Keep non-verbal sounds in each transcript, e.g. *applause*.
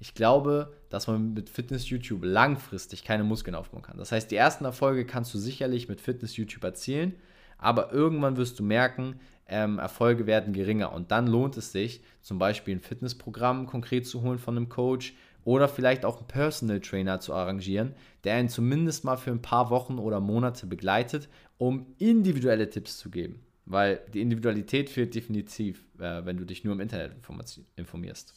ich glaube, dass man mit Fitness-YouTube langfristig keine Muskeln aufbauen kann. Das heißt, die ersten Erfolge kannst du sicherlich mit Fitness-YouTube erzielen, aber irgendwann wirst du merken, ähm, Erfolge werden geringer und dann lohnt es sich, zum Beispiel ein Fitnessprogramm konkret zu holen von einem Coach oder vielleicht auch einen Personal Trainer zu arrangieren, der ihn zumindest mal für ein paar Wochen oder Monate begleitet, um individuelle Tipps zu geben. Weil die Individualität fehlt definitiv, äh, wenn du dich nur im Internet informierst.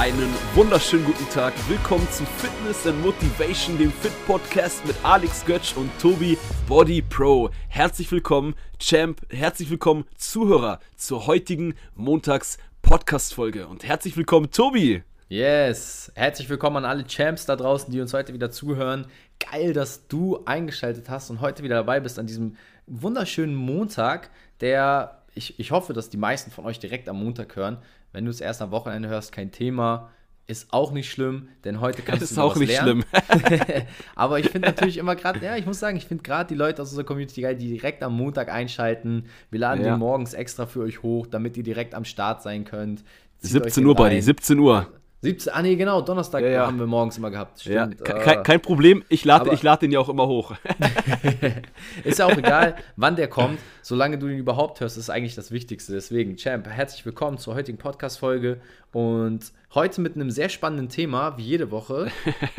Einen wunderschönen guten Tag. Willkommen zu Fitness and Motivation, dem Fit Podcast mit Alex Götsch und Tobi Body Pro. Herzlich willkommen, Champ. Herzlich willkommen, Zuhörer, zur heutigen Montags Podcast Folge. Und herzlich willkommen, Tobi. Yes, herzlich willkommen an alle Champs da draußen, die uns heute wieder zuhören. Geil, dass du eingeschaltet hast und heute wieder dabei bist an diesem wunderschönen Montag, der ich, ich hoffe, dass die meisten von euch direkt am Montag hören. Wenn du es erst am Wochenende hörst, kein Thema. Ist auch nicht schlimm, denn heute kannst ist du auch nicht lernen. schlimm. *laughs* Aber ich finde natürlich immer gerade, *laughs* ja, ich muss sagen, ich finde gerade die Leute aus unserer Community geil, die direkt am Montag einschalten. Wir laden Ja. den morgens extra für euch hoch, damit ihr direkt am Start sein könnt. Zieht 17 euch Uhr, Buddy, rein. 17 Uhr. 17, ah nee, genau, Donnerstag Ja, ja. haben wir morgens immer gehabt. Ja, Stimmt. ke- äh, kein, kein Problem, ich lade ich den ja auch immer hoch. *laughs* *laughs* Ist ja auch egal, wann der kommt, solange du ihn überhaupt hörst, ist eigentlich das Wichtigste. Deswegen, Champ, herzlich willkommen zur heutigen Podcast-Folge und heute mit einem sehr spannenden Thema, wie jede Woche.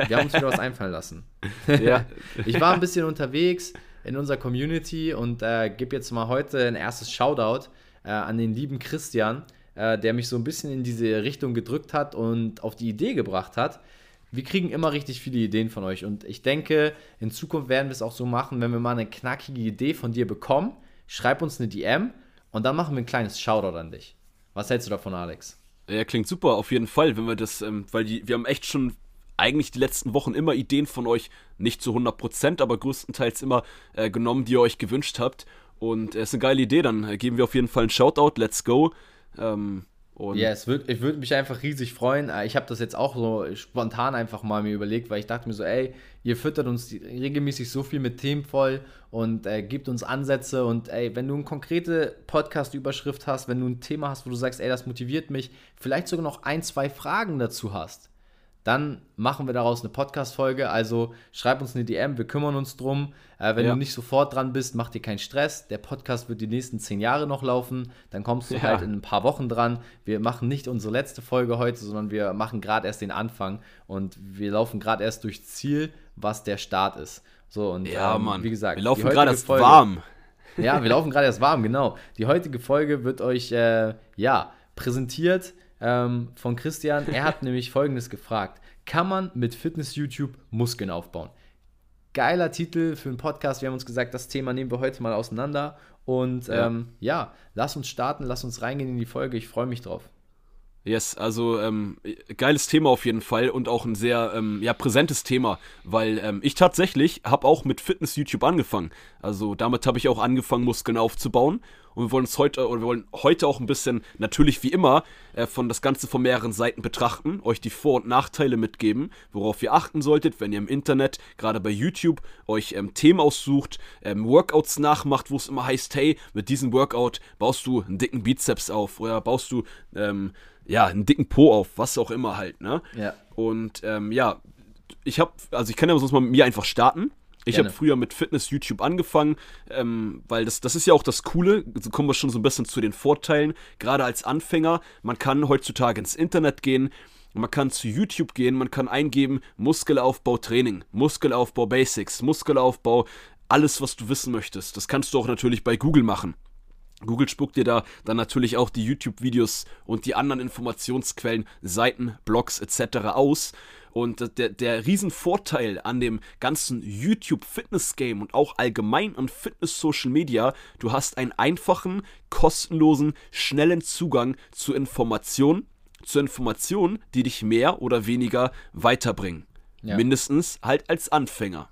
Wir haben uns wieder was *laughs* einfallen lassen. ja. Ich war ein bisschen unterwegs in unserer Community und äh, gebe jetzt mal heute ein erstes Shoutout äh, an den lieben Christian, äh, der mich so ein bisschen in diese Richtung gedrückt hat und auf die Idee gebracht hat. Wir kriegen immer richtig viele Ideen von euch und ich denke, in Zukunft werden wir es auch so machen, wenn wir mal eine knackige Idee von dir bekommen, schreib uns eine DM und dann machen wir ein kleines Shoutout an dich. Was hältst du davon, Alex? Ja, klingt super, auf jeden Fall, wenn wir das, ähm, weil die, wir haben echt schon eigentlich die letzten Wochen immer Ideen von euch, nicht zu 100%, aber größtenteils immer äh, genommen, die ihr euch gewünscht habt. Und es ist eine geile Idee, dann äh, geben wir auf jeden Fall einen Shoutout, let's go. Ähm, Ja, es würd, ich würde mich einfach riesig freuen. Äh, Ich habe das jetzt auch so spontan einfach mal mir überlegt, weil ich dachte mir so, ey, ihr füttert uns regelmäßig so viel mit Themen voll und äh, gibt uns Ansätze und ey, wenn du eine konkrete Podcast-Überschrift hast, wenn du ein Thema hast, wo du sagst, ey, das motiviert mich, vielleicht sogar noch ein, zwei Fragen dazu hast, dann machen wir daraus eine Podcast-Folge. Also schreib uns eine DM, wir kümmern uns drum. Äh, wenn Ja. du nicht sofort dran bist, mach dir keinen Stress. Der Podcast wird die nächsten zehn Jahre noch laufen. Dann kommst du Ja. halt in ein paar Wochen dran. Wir machen nicht unsere letzte Folge heute, sondern wir machen gerade erst den Anfang und wir laufen gerade erst durchs Ziel, was der Start ist. So, und ja, ähm, Mann, wie gesagt, wir laufen gerade erst Folge- warm. ja, wir laufen gerade erst warm, genau. Die heutige Folge wird euch, äh, ja, präsentiert ähm, von Christian. Er hat *laughs* nämlich Folgendes gefragt. Kann man mit Fitness-YouTube Muskeln aufbauen? Geiler Titel für einen Podcast. Wir haben uns gesagt, das Thema nehmen wir heute mal auseinander. Und Ja. ähm, ja, lass uns starten, lass uns reingehen in die Folge. Ich freue mich drauf. Yes, also ähm, geiles Thema auf jeden Fall und auch ein sehr ähm, ja, präsentes Thema, weil ähm, ich tatsächlich habe auch mit Fitness YouTube angefangen. Also damit habe ich auch angefangen, Muskeln aufzubauen. Und wir wollen uns heute, oder wir wollen heute auch ein bisschen, natürlich wie immer, äh, von das Ganze von mehreren Seiten betrachten, euch die Vor- und Nachteile mitgeben, worauf ihr achten solltet, wenn ihr im Internet, gerade bei YouTube, euch ähm, Themen aussucht, ähm, Workouts nachmacht, wo es immer heißt, hey, mit diesem Workout baust du einen dicken Bizeps auf oder baust du ähm, ja, einen dicken Po auf, was auch immer halt, ne? Ja. Und ähm, ja, ich habe, also ich kann ja sonst mal mit mir einfach starten. Ich habe früher mit Fitness YouTube angefangen, ähm, weil das, das ist ja auch das Coole, so kommen wir schon so ein bisschen zu den Vorteilen, gerade als Anfänger, man kann heutzutage ins Internet gehen, man kann zu YouTube gehen, man kann eingeben Muskelaufbau Training, Muskelaufbau Basics, Muskelaufbau, alles was du wissen möchtest. Das kannst du auch natürlich bei Google machen. Google spuckt dir da dann natürlich auch die YouTube-Videos und die anderen Informationsquellen, Seiten, Blogs etc. aus. Und der, der Riesenvorteil an dem ganzen YouTube-Fitness-Game und auch allgemein an Fitness-Social Media, du hast einen einfachen, kostenlosen, schnellen Zugang zu Informationen, zu Informationen, die dich mehr oder weniger weiterbringen. Ja. Mindestens halt als Anfänger.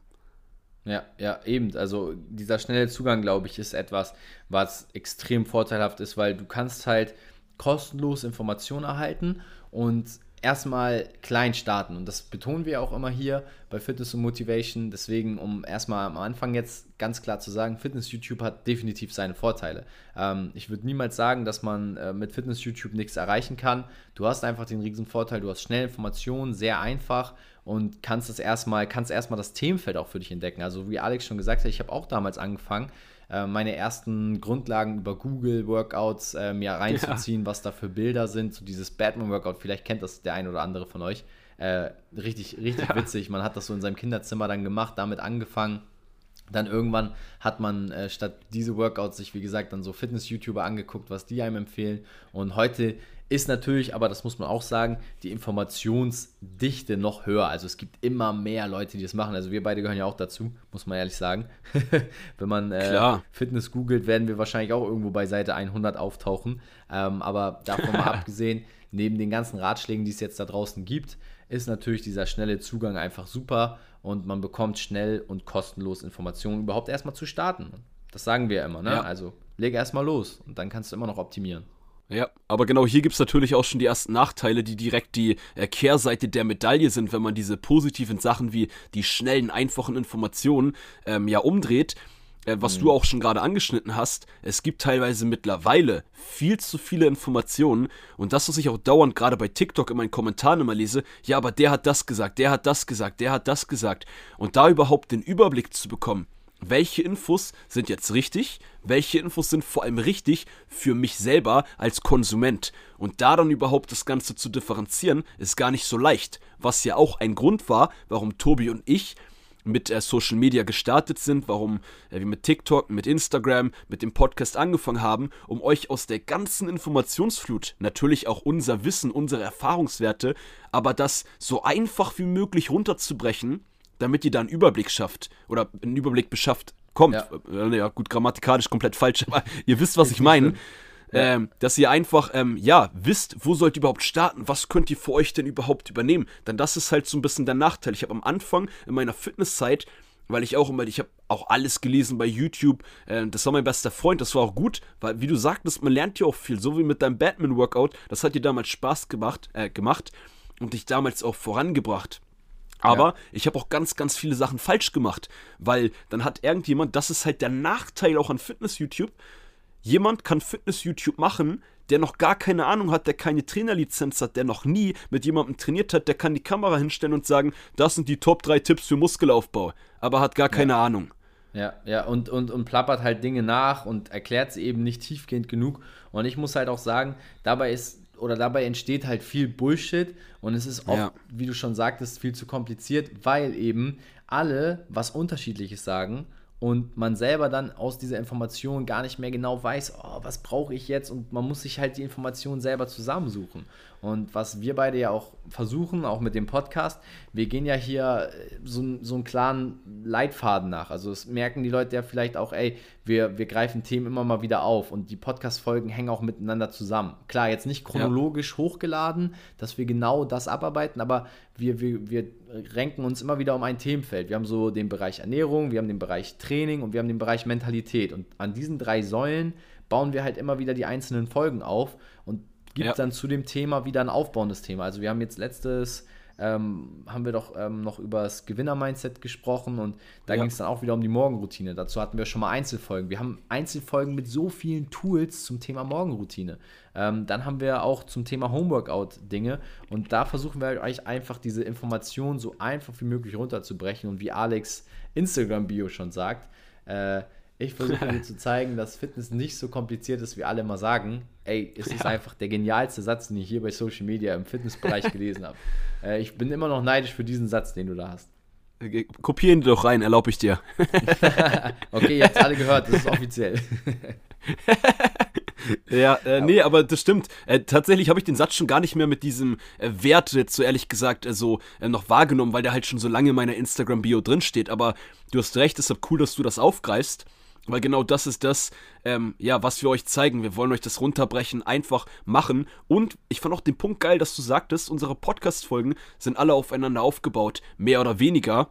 Ja, ja, eben. Also dieser schnelle Zugang, glaube ich, ist etwas, was extrem vorteilhaft ist, weil du kannst halt kostenlos Informationen erhalten und erstmal klein starten. Und das betonen wir auch immer hier bei Fitness und Motivation. Deswegen, um erstmal am Anfang jetzt ganz klar zu sagen, Fitness-YouTube hat definitiv seine Vorteile. Ähm, ich würde niemals sagen, dass man äh, mit Fitness-YouTube nichts erreichen kann. Du hast einfach den riesen Vorteil, du hast schnell Informationen, sehr einfach und kannst das erstmal, kannst erstmal das Themenfeld auch für dich entdecken. Also wie Alex schon gesagt hat, ich habe auch damals angefangen, äh, meine ersten Grundlagen über Google Workouts äh, mir reinzuziehen, ja. was da für Bilder sind. So dieses Batman-Workout, vielleicht kennt das der ein oder andere von euch. Äh, richtig, richtig ja. witzig. Man hat das so in seinem Kinderzimmer dann gemacht, damit angefangen. Dann irgendwann hat man äh, statt diese Workouts sich, wie gesagt, dann so Fitness-YouTuber angeguckt, was die einem empfehlen. Und heute ist natürlich, aber das muss man auch sagen, die Informationsdichte noch höher. Also es gibt immer mehr Leute, die das machen. Also wir beide gehören ja auch dazu, muss man ehrlich sagen. *laughs* Wenn man äh, Fitness googelt, werden wir wahrscheinlich auch irgendwo bei Seite 100 auftauchen. Ähm, aber davon mal *laughs* abgesehen, neben den ganzen Ratschlägen, die es jetzt da draußen gibt, ist natürlich dieser schnelle Zugang einfach super und man bekommt schnell und kostenlos Informationen überhaupt erstmal zu starten. Das sagen wir ja immer, ne? Ja. Also leg erstmal los und dann kannst du immer noch optimieren. Ja, aber genau hier gibt es natürlich auch schon die ersten Nachteile, die direkt die äh, Kehrseite der Medaille sind, wenn man diese positiven Sachen wie die schnellen, einfachen Informationen ähm, ja umdreht. Äh, was mhm. du auch schon gerade angeschnitten hast, es gibt teilweise mittlerweile viel zu viele Informationen und das, was ich auch dauernd gerade bei TikTok in meinen Kommentaren immer lese, ja, aber der hat das gesagt, der hat das gesagt, der hat das gesagt und da überhaupt den Überblick zu bekommen, welche Infos sind jetzt richtig, welche Infos sind vor allem richtig für mich selber als Konsument. Und da dann überhaupt das Ganze zu differenzieren, ist gar nicht so leicht. Was ja auch ein Grund war, warum Tobi und ich mit äh, Social Media gestartet sind, warum äh, wir mit TikTok, mit Instagram, mit dem Podcast angefangen haben, um euch aus der ganzen Informationsflut natürlich auch unser Wissen, unsere Erfahrungswerte, aber das so einfach wie möglich runterzubrechen damit ihr da einen Überblick schafft oder einen Überblick beschafft kommt. Ja, äh, ja gut, grammatikalisch komplett falsch, *laughs* aber ihr wisst, was ich meine. Ähm, dass ihr einfach, ähm, ja, wisst, wo sollt ihr überhaupt starten, was könnt ihr für euch denn überhaupt übernehmen. Denn das ist halt so ein bisschen der Nachteil. Ich habe am Anfang in meiner Fitnesszeit, weil ich auch immer, ich habe auch alles gelesen bei YouTube, äh, das war mein bester Freund, das war auch gut, weil wie du sagtest, man lernt ja auch viel, so wie mit deinem Batman-Workout, das hat dir damals Spaß gemacht, äh, gemacht und dich damals auch vorangebracht. Aber ja. ich habe auch ganz, ganz viele Sachen falsch gemacht, weil dann hat irgendjemand, das ist halt der Nachteil auch an Fitness-YouTube, jemand kann Fitness-YouTube machen, der noch gar keine Ahnung hat, der keine Trainerlizenz hat, der noch nie mit jemandem trainiert hat, der kann die Kamera hinstellen und sagen, das sind die Top 3 Tipps für Muskelaufbau, aber hat gar keine ja. Ahnung. Ja, ja, und, und, und plappert halt Dinge nach und erklärt sie eben nicht tiefgehend genug. Und ich muss halt auch sagen, dabei ist oder dabei entsteht halt viel Bullshit und es ist oft, ja. wie du schon sagtest, viel zu kompliziert, weil eben alle was Unterschiedliches sagen und man selber dann aus dieser Information gar nicht mehr genau weiß, oh, was brauche ich jetzt und man muss sich halt die Information selber zusammensuchen. Und was wir beide ja auch versuchen, auch mit dem Podcast, wir gehen ja hier äh, so, so einen klaren Leitfaden nach. Also es merken die Leute ja vielleicht auch, ey, wir, wir greifen Themen immer mal wieder auf und die Podcast-Folgen hängen auch miteinander zusammen. Klar, jetzt nicht chronologisch ja. hochgeladen, dass wir genau das abarbeiten, aber wir, wir, wir renken uns immer wieder um ein Themenfeld. Wir haben so den Bereich Ernährung, wir haben den Bereich Training und wir haben den Bereich Mentalität. Und an diesen drei Säulen bauen wir halt immer wieder die einzelnen Folgen auf und gibt ja. dann zu dem Thema wieder ein aufbauendes Thema. Also wir haben jetzt letztes, ähm, haben wir doch ähm, noch über das Gewinner-Mindset gesprochen und da ja. ging es dann auch wieder um die Morgenroutine. Dazu hatten wir schon mal Einzelfolgen. Wir haben Einzelfolgen mit so vielen Tools zum Thema Morgenroutine. Ähm, dann haben wir auch zum Thema Homeworkout Dinge und da versuchen wir euch einfach diese Informationen so einfach wie möglich runterzubrechen und wie Alex Instagram-Bio schon sagt, äh, ich versuche dir *laughs* zu zeigen, dass Fitness nicht so kompliziert ist, wie alle immer sagen. Ey, es ja. ist einfach der genialste Satz, den ich hier bei Social Media im Fitnessbereich *laughs* gelesen habe. Äh, ich bin immer noch neidisch für diesen Satz, den du da hast. Äh, kopieren doch rein, erlaube ich dir. *laughs* okay, jetzt alle gehört, das ist offiziell. ja, äh, nee, aber das stimmt. Äh, tatsächlich habe ich den Satz schon gar nicht mehr mit diesem äh, Wert jetzt so ehrlich gesagt äh, so äh, noch wahrgenommen, weil der halt schon so lange in meiner Instagram-Bio drinsteht. Aber du hast recht, deshalb cool, dass du das aufgreifst. Weil genau das ist das, ähm, ja, was wir euch zeigen. Wir wollen euch das runterbrechen, einfach machen. Und ich fand auch den Punkt geil, dass du sagtest, unsere Podcast-Folgen sind alle aufeinander aufgebaut, mehr oder weniger.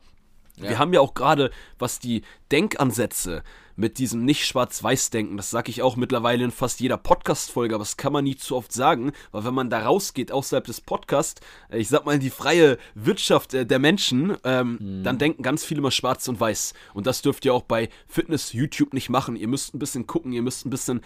Ja. Wir haben ja auch gerade, was die Denkansätze mit diesem nicht Schwarz-Weiß-Denken, das sage ich auch mittlerweile in fast jeder Podcast-Folge, aber das kann man nie zu oft sagen, weil wenn man da rausgeht außerhalb des Podcasts, äh, ich sag mal in die freie Wirtschaft äh, der Menschen, ähm, mhm. dann denken ganz viele immer schwarz und weiß. Und das dürft ihr auch bei Fitness YouTube nicht machen. Ihr müsst ein bisschen gucken, ihr müsst ein bisschen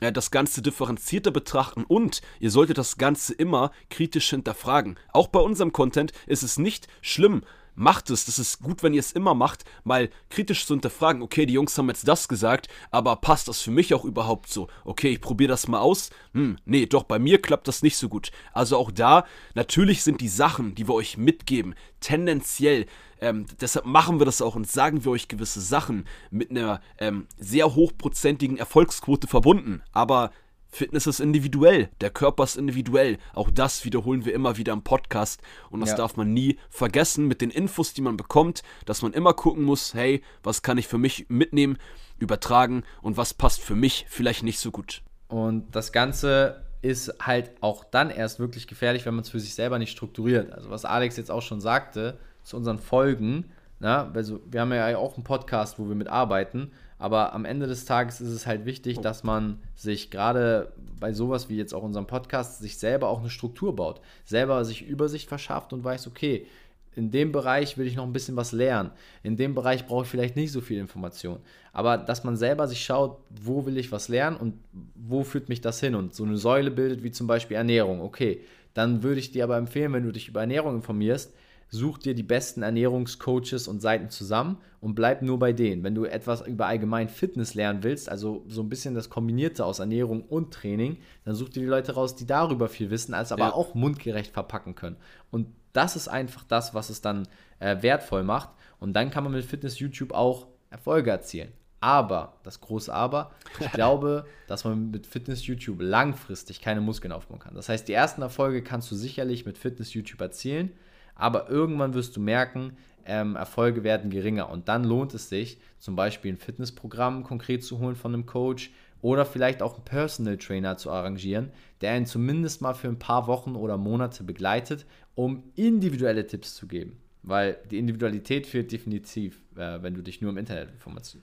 äh, das Ganze differenzierter betrachten und ihr solltet das Ganze immer kritisch hinterfragen. Auch bei unserem Content ist es nicht schlimm, macht es. Das ist gut, wenn ihr es immer macht, mal kritisch zu hinterfragen, okay, die Jungs haben jetzt das gesagt, aber passt das für mich auch überhaupt so? Okay, ich probiere das mal aus. Hm, nee, doch, bei mir klappt das nicht so gut. Also auch da, natürlich sind die Sachen, die wir euch mitgeben, tendenziell ähm, deshalb machen wir das auch und sagen wir euch gewisse Sachen mit einer ähm, sehr hochprozentigen Erfolgsquote verbunden. Aber Fitness ist individuell, der Körper ist individuell. Auch das wiederholen wir immer wieder im Podcast und das ja. darf man nie vergessen mit den Infos, die man bekommt, dass man immer gucken muss, hey, was kann ich für mich mitnehmen, übertragen und was passt für mich vielleicht nicht so gut. Und das Ganze ist halt auch dann erst wirklich gefährlich, wenn man es für sich selber nicht strukturiert. Also was Alex jetzt auch schon sagte zu unseren Folgen, na, also wir haben ja auch einen Podcast, wo wir mitarbeiten aber am Ende des Tages ist es halt wichtig, oh. dass man sich gerade bei sowas wie jetzt auch unserem Podcast sich selber auch eine Struktur baut, selber sich Übersicht verschafft und weiß, okay, in dem Bereich will ich noch ein bisschen was lernen. In dem Bereich brauche ich vielleicht nicht so viel Information. Aber dass man selber sich schaut, wo will ich was lernen und wo führt mich das hin und so eine Säule bildet, wie zum Beispiel Ernährung. Okay, dann würde ich dir aber empfehlen, wenn du dich über Ernährung informierst, such dir die besten Ernährungscoaches und Seiten zusammen und bleib nur bei denen. Wenn du etwas über allgemein Fitness lernen willst, also so ein bisschen das Kombinierte aus Ernährung und Training, dann such dir die Leute raus, die darüber viel wissen, als aber ja. auch mundgerecht verpacken können. Und das ist einfach das, was es dann äh, wertvoll macht. Und dann kann man mit Fitness YouTube auch Erfolge erzielen. Aber, das große Aber, ich *laughs* glaube, dass man mit Fitness YouTube langfristig keine Muskeln aufbauen kann. Das heißt, die ersten Erfolge kannst du sicherlich mit Fitness YouTube erzielen aber irgendwann wirst du merken, ähm, Erfolge werden geringer und dann lohnt es sich, zum Beispiel ein Fitnessprogramm konkret zu holen von einem Coach oder vielleicht auch einen Personal Trainer zu arrangieren, der einen zumindest mal für ein paar Wochen oder Monate begleitet, um individuelle Tipps zu geben. Weil die Individualität fehlt definitiv wenn du dich nur im Internet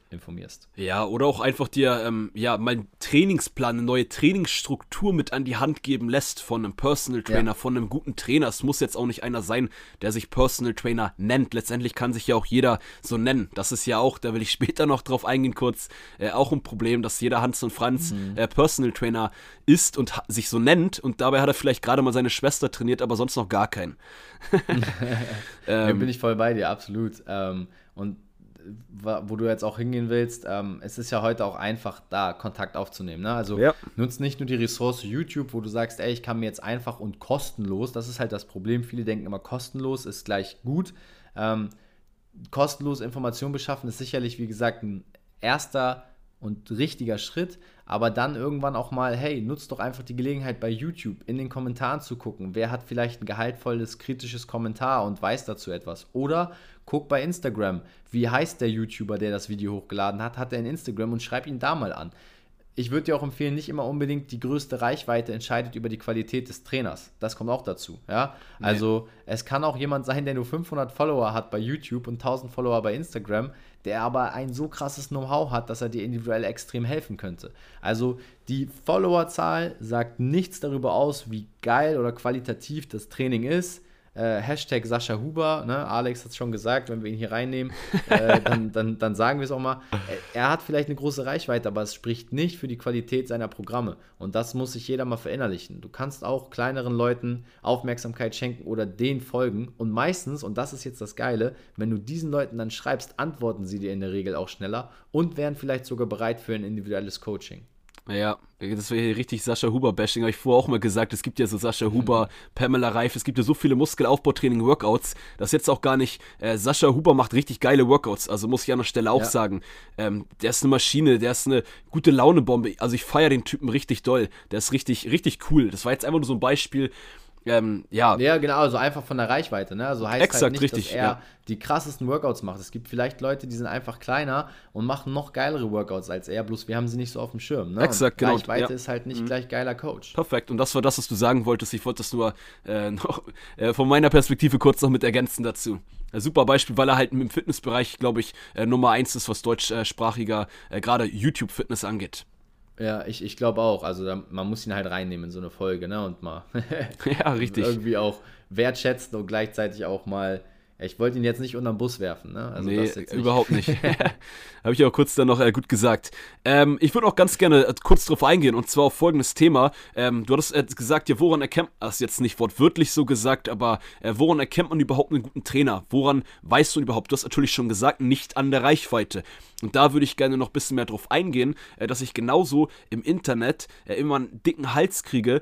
informierst. Ja, oder auch einfach dir ähm, ja, mal einen Trainingsplan, eine neue Trainingsstruktur mit an die Hand geben lässt von einem Personal Trainer, ja. von einem guten Trainer. Es muss jetzt auch nicht einer sein, der sich Personal Trainer nennt. Letztendlich kann sich ja auch jeder so nennen. Das ist ja auch, da will ich *laughs* später noch drauf eingehen, kurz, äh, auch ein Problem, dass jeder Hans und Franz mhm. äh, Personal Trainer ist und sich so nennt und dabei hat er vielleicht gerade mal seine Schwester trainiert, aber sonst noch gar keinen. *laughs* *laughs* ähm, ja, bin ich voll bei dir, absolut. Ähm, und wo du jetzt auch hingehen willst, ähm, es ist ja heute auch einfach, da Kontakt aufzunehmen. Ne? Also ja. nutzt nicht nur die Ressource YouTube, wo du sagst, ey, ich kann mir jetzt einfach und kostenlos, das ist halt das Problem, viele denken immer, kostenlos ist gleich gut. Ähm, kostenlos Informationen beschaffen ist sicherlich, wie gesagt, ein erster und richtiger Schritt, aber dann irgendwann auch mal, hey, nutzt doch einfach die Gelegenheit bei YouTube in den Kommentaren zu gucken, wer hat vielleicht ein gehaltvolles, kritisches Kommentar und weiß dazu etwas. Oder guck bei Instagram, wie heißt der YouTuber, der das Video hochgeladen hat, hat er in Instagram und schreib ihn da mal an. Ich würde dir auch empfehlen, nicht immer unbedingt die größte Reichweite entscheidet über die Qualität des Trainers. Das kommt auch dazu. Ja? Nee. Also es kann auch jemand sein, der nur 500 Follower hat bei YouTube und 1000 Follower bei Instagram, der aber ein so krasses Know-how hat, dass er dir individuell extrem helfen könnte. Also die Followerzahl sagt nichts darüber aus, wie geil oder qualitativ das Training ist. Äh, Hashtag Sascha Huber, ne? Alex hat es schon gesagt, wenn wir ihn hier reinnehmen, *laughs* äh, dann, dann, dann, sagen wir es auch mal. Er hat vielleicht eine große Reichweite, aber es spricht nicht für die Qualität seiner Programme. Und das muss sich jeder mal verinnerlichen. Du kannst auch kleineren Leuten Aufmerksamkeit schenken oder denen folgen. Und meistens, und das ist jetzt das Geile, wenn du diesen Leuten dann schreibst, antworten sie dir in der Regel auch schneller und wären vielleicht sogar bereit für ein individuelles Coaching. Ja, das wäre hier richtig Sascha Huber-Bashing. Habe ich vorher auch mal gesagt, es gibt ja so Sascha Huber, Pamela Reif, es gibt ja so viele Muskelaufbautraining-Workouts, dass jetzt auch gar nicht, äh, Sascha Huber macht richtig geile Workouts, also muss ich an der Stelle auch ja. sagen. Ähm, der ist eine Maschine, der ist eine gute Launebombe. Also ich feiere den Typen richtig doll. Der ist richtig, richtig cool. Das war jetzt einfach nur so ein Beispiel, ähm, ja. Ja, genau, also einfach von der Reichweite, ne? Also heißt Exakt, halt nicht, richtig, dass er ja. die krassesten Workouts macht. Es gibt vielleicht Leute, die sind einfach kleiner und machen noch geilere Workouts als er, bloß wir haben sie nicht so auf dem Schirm. Ne? Exakt, genau, Reichweite ja. ist halt nicht gleich geiler Coach. Perfekt. Und das war das, was du sagen wolltest. Ich wollte das nur äh, *laughs* noch äh, von meiner Perspektive kurz noch mit ergänzen dazu. Ein super Beispiel, weil er halt im Fitnessbereich, glaube ich, äh, Nummer eins ist, was deutschsprachiger, äh, gerade YouTube-Fitness angeht. Ja, ich, ich glaube auch. Also da, man muss ihn halt reinnehmen in so eine Folge, ne? Und mal *laughs* Ja, richtig. irgendwie auch wertschätzen und gleichzeitig auch mal. Ich wollte ihn jetzt nicht unterm Bus werfen, ne? Also nee, nicht. überhaupt nicht. *laughs* *laughs* Habe ich auch kurz dann noch äh, gut gesagt. Ähm, ich würde auch ganz gerne äh, kurz drauf eingehen und zwar auf folgendes Thema. Ähm, du hattest äh, gesagt, ja, woran erkennt man, das jetzt nicht wortwörtlich so gesagt, aber äh, woran erkennt man überhaupt einen guten Trainer? Woran weißt du überhaupt? Du hast natürlich schon gesagt, nicht an der Reichweite. Und da würde ich gerne noch ein bisschen mehr drauf eingehen, äh, dass ich genauso im Internet immer einen dicken Hals kriege,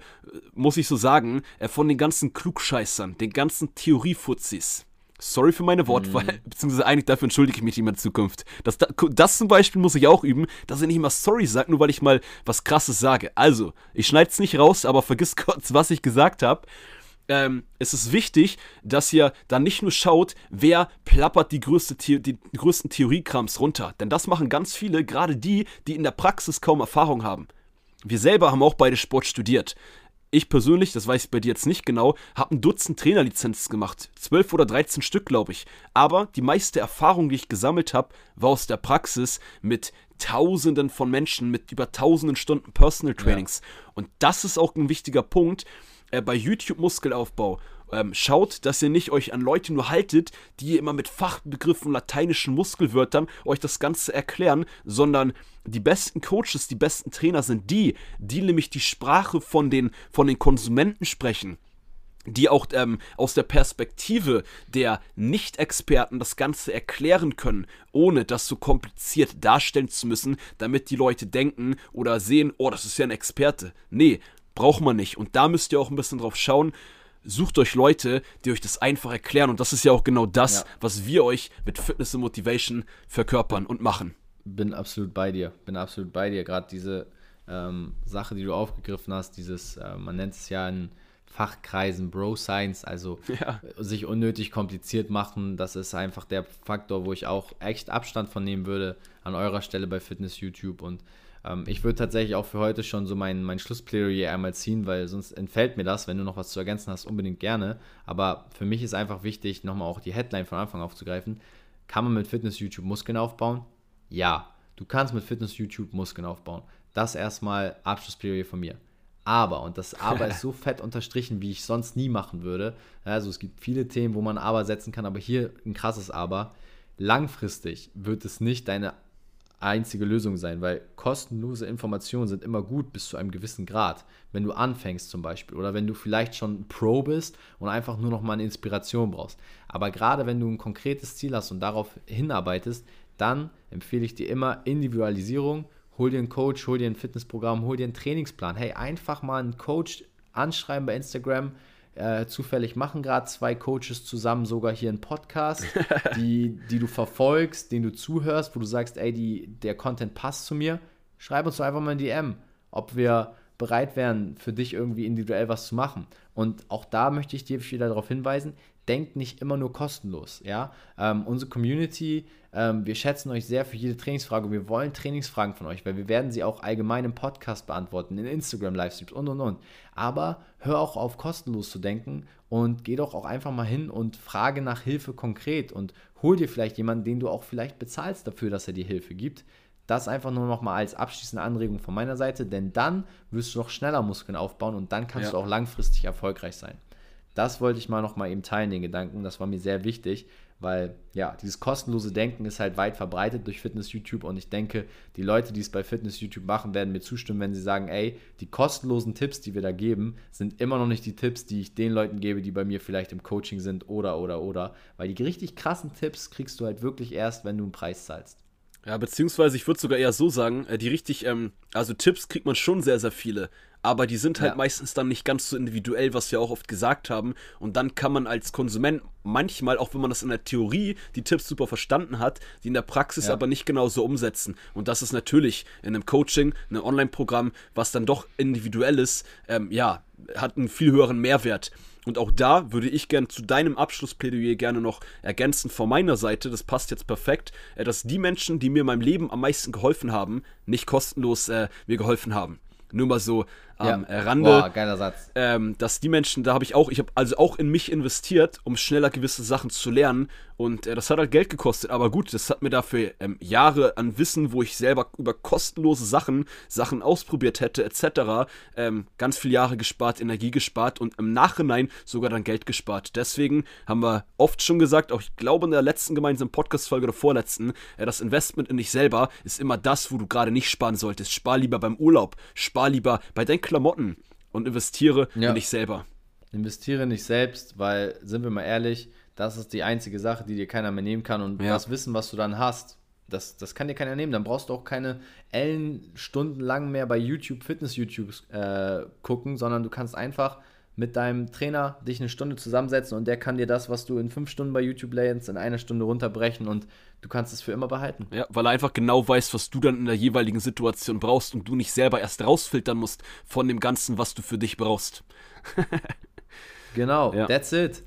muss ich so sagen, von den ganzen Klugscheißern, den ganzen Theoriefuzis. Sorry für meine Wortwahl, beziehungsweise eigentlich dafür entschuldige ich mich in der Zukunft. Das, das zum Beispiel muss ich auch üben, dass ich nicht mal sorry sage, nur weil ich mal was krasses sage. Also, ich schneide es nicht raus, aber vergiss *laughs* kurz, was ich gesagt habe. Ähm, es ist wichtig, dass ihr dann nicht nur schaut, wer plappert die, größte The die größten Theoriekrams runter. Denn das machen ganz viele, gerade die, die in der Praxis kaum Erfahrung haben. Wir selber haben auch beide Sport studiert. Ich persönlich, das weiß ich bei dir jetzt nicht genau, habe ein Dutzend Trainerlizenzen gemacht. Zwölf oder 13 Stück, glaube ich. Aber die meiste Erfahrung, die ich gesammelt habe, war aus der Praxis mit Tausenden von Menschen, mit über tausenden Stunden Personal Trainings. Ja. Und das ist auch ein wichtiger Punkt äh, bei YouTube Muskelaufbau. Ähm, schaut, dass ihr nicht euch an Leute nur haltet, die immer mit Fachbegriffen, lateinischen Muskelwörtern euch das Ganze erklären, sondern die besten Coaches, die besten Trainer sind die, die nämlich die Sprache von den, von den Konsumenten sprechen die auch ähm, aus der Perspektive der Nicht-Experten das Ganze erklären können, ohne das so kompliziert darstellen zu müssen, damit die Leute denken oder sehen, oh, das ist ja ein Experte. Nee, braucht man nicht. Und da müsst ihr auch ein bisschen drauf schauen. Sucht euch Leute, die euch das einfach erklären. Und das ist ja auch genau das, ja. was wir euch mit Fitness und Motivation verkörpern und machen. Bin absolut bei dir. Bin absolut bei dir. Gerade diese ähm, Sache, die du aufgegriffen hast, dieses, äh, man nennt es ja in Fachkreisen Bro Science, also *laughs* ja. sich unnötig kompliziert machen, das ist einfach der Faktor, wo ich auch echt Abstand von nehmen würde an eurer Stelle bei Fitness YouTube und ähm, ich würde tatsächlich auch für heute schon so mein, mein Schlussplädoyer einmal ziehen, weil sonst entfällt mir das. Wenn du noch was zu ergänzen hast, unbedingt gerne. Aber für mich ist einfach wichtig, nochmal auch die Headline von Anfang aufzugreifen. Kann man mit Fitness YouTube Muskeln aufbauen? Ja, du kannst mit Fitness YouTube Muskeln aufbauen. Das erstmal Abschlussplädoyer von mir. Aber, und das Aber ist so *laughs* fett unterstrichen, wie ich sonst nie machen würde. Also es gibt viele Themen, wo man Aber setzen kann, aber hier ein krasses Aber. Langfristig wird es nicht deine einzige Lösung sein, weil kostenlose Informationen sind immer gut bis zu einem gewissen Grad. Wenn du anfängst zum Beispiel oder wenn du vielleicht schon Pro bist und einfach nur noch mal eine Inspiration brauchst. Aber gerade wenn du ein konkretes Ziel hast und darauf hinarbeitest, dann empfehle ich dir immer Individualisierung. Hol dir einen Coach, hol dir ein Fitnessprogramm, hol dir einen Trainingsplan. Hey, einfach mal einen Coach anschreiben bei Instagram, äh, zufällig machen gerade zwei Coaches zusammen sogar hier einen Podcast, *laughs* die, die du verfolgst, den du zuhörst, wo du sagst, ey, die, der Content passt zu mir. Schreib uns doch einfach mal ein DM, ob wir bereit wären, für dich irgendwie individuell was zu machen. Und auch da möchte ich dir wieder darauf hinweisen, denkt nicht immer nur kostenlos. Ja? Ähm, unsere Community, ähm, wir schätzen euch sehr für jede Trainingsfrage und wir wollen Trainingsfragen von euch, weil wir werden sie auch allgemein im Podcast beantworten, in Instagram-Livestreams und und und. Aber hör auch auf, kostenlos zu denken und geh doch auch einfach mal hin und frage nach Hilfe konkret und hol dir vielleicht jemanden, den du auch vielleicht bezahlst dafür, dass er dir Hilfe gibt. Das einfach nur noch mal als abschließende Anregung von meiner Seite, denn dann wirst du noch schneller Muskeln aufbauen und dann kannst ja. du auch langfristig erfolgreich sein. Das wollte ich mal noch mal eben teilen, den Gedanken. Das war mir sehr wichtig, weil ja, dieses kostenlose Denken ist halt weit verbreitet durch Fitness YouTube und ich denke, die Leute, die es bei Fitness YouTube machen, werden mir zustimmen, wenn sie sagen, ey, die kostenlosen Tipps, die wir da geben, sind immer noch nicht die Tipps, die ich den Leuten gebe, die bei mir vielleicht im Coaching sind oder oder oder, weil die richtig krassen Tipps kriegst du halt wirklich erst, wenn du einen Preis zahlst. Ja, beziehungsweise ich würde sogar eher so sagen, äh, die richtig, ähm, also Tipps kriegt man schon sehr, sehr viele, aber die sind halt ja. meistens dann nicht ganz so individuell, was wir auch oft gesagt haben. Und dann kann man als Konsument manchmal, auch wenn man das in der Theorie die Tipps super verstanden hat, die in der Praxis ja. aber nicht genauso umsetzen. Und das ist natürlich in einem Coaching, einem Online-Programm, was dann doch individuell ist, ähm, ja, hat einen viel höheren Mehrwert. Und auch da würde ich gerne zu deinem Abschlussplädoyer gerne noch ergänzen von meiner Seite, das passt jetzt perfekt, äh, dass die Menschen, die mir in meinem Leben am meisten geholfen haben, nicht kostenlos äh, mir geholfen haben. Nur mal so am ja. Rande. Boah, geiler Satz. Ähm, dass die Menschen, da habe ich auch, ich habe also auch in mich investiert, um schneller gewisse Sachen zu lernen. Und äh, das hat halt Geld gekostet. Aber gut, das hat mir dafür ähm, Jahre an Wissen, wo ich selber über kostenlose Sachen, Sachen ausprobiert hätte, etc., ähm, ganz viele Jahre gespart, Energie gespart und im Nachhinein sogar dann Geld gespart. Deswegen haben wir oft schon gesagt, auch ich glaube in der letzten gemeinsamen Podcast-Folge oder vorletzten, äh, das Investment in dich selber ist immer das, wo du gerade nicht sparen solltest. Spar lieber beim Urlaub, spar lieber bei deinen Klamotten und investiere ja. in dich selber. Investiere in dich selbst, weil, sind wir mal ehrlich, das ist die einzige Sache, die dir keiner mehr nehmen kann. Und ja. das Wissen, was du dann hast, das, das kann dir keiner nehmen. Dann brauchst du auch keine Ellenstunden lang mehr bei YouTube, Fitness-YouTube äh, gucken, sondern du kannst einfach mit deinem Trainer dich eine Stunde zusammensetzen und der kann dir das, was du in fünf Stunden bei YouTube lernst, in einer Stunde runterbrechen und du kannst es für immer behalten. Ja, weil er einfach genau weiß, was du dann in der jeweiligen Situation brauchst und du nicht selber erst rausfiltern musst von dem Ganzen, was du für dich brauchst. *laughs* genau, ja. that's it.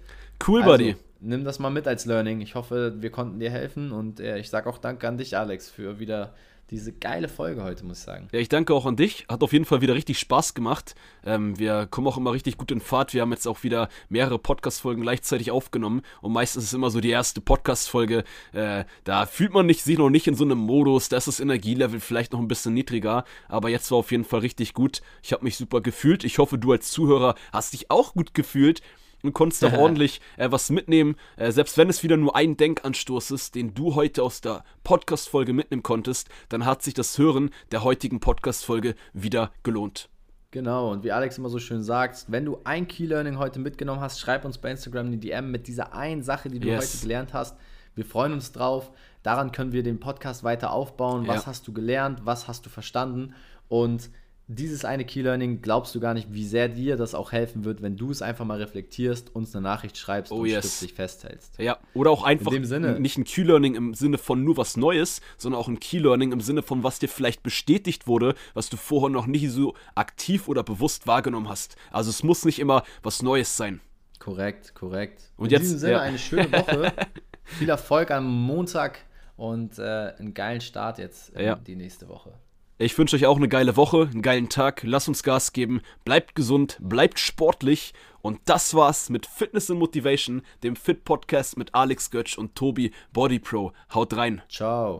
Cool, also, Buddy. Nimm das mal mit als Learning. Ich hoffe, wir konnten dir helfen und ich sage auch Danke an dich, Alex, für wieder diese geile Folge heute, muss ich sagen. Ja, ich danke auch an dich. Hat auf jeden Fall wieder richtig Spaß gemacht. Ähm, wir kommen auch immer richtig gut in Fahrt. Wir haben jetzt auch wieder mehrere Podcast-Folgen gleichzeitig aufgenommen. Und meistens ist es immer so die erste Podcast-Folge. Äh, da fühlt man nicht, sich noch nicht in so einem Modus. Da ist das Energielevel vielleicht noch ein bisschen niedriger. Aber jetzt war auf jeden Fall richtig gut. Ich habe mich super gefühlt. Ich hoffe, du als Zuhörer hast dich auch gut gefühlt und konntest da *laughs* ordentlich äh, was mitnehmen. Äh, selbst wenn es wieder nur ein Denkanstoß ist, den du heute aus der Podcast-Folge mitnehmen konntest, dann hat sich das Hören der heutigen Podcast-Folge wieder gelohnt. Genau, und wie Alex immer so schön sagt, wenn du ein Key-Learning heute mitgenommen hast, schreib uns bei Instagram eine DM mit dieser einen Sache, die du yes. heute gelernt hast. Wir freuen uns drauf. Daran können wir den Podcast weiter aufbauen. Was ja. hast du gelernt? Was hast du verstanden? Und dieses eine Key Learning glaubst du gar nicht, wie sehr dir das auch helfen wird, wenn du es einfach mal reflektierst, uns eine Nachricht schreibst oh, und yes. schriftlich festhältst. Ja, oder auch einfach nicht ein Key Learning im Sinne von nur was Neues, sondern auch ein Key Learning im Sinne von was dir vielleicht bestätigt wurde, was du vorher noch nicht so aktiv oder bewusst wahrgenommen hast. Also es muss nicht immer was Neues sein. Korrekt, korrekt. Und In jetzt, diesem Sinne ja. eine schöne Woche. *laughs* Viel Erfolg am Montag und äh, einen geilen Start jetzt ja. die nächste Woche. Ich wünsche euch auch eine geile Woche, einen geilen Tag. Lasst uns Gas geben. Bleibt gesund, bleibt sportlich. Und das war's mit Fitness and Motivation, dem Fit Podcast mit Alex Götsch und Tobi Body Pro. Haut rein. Ciao.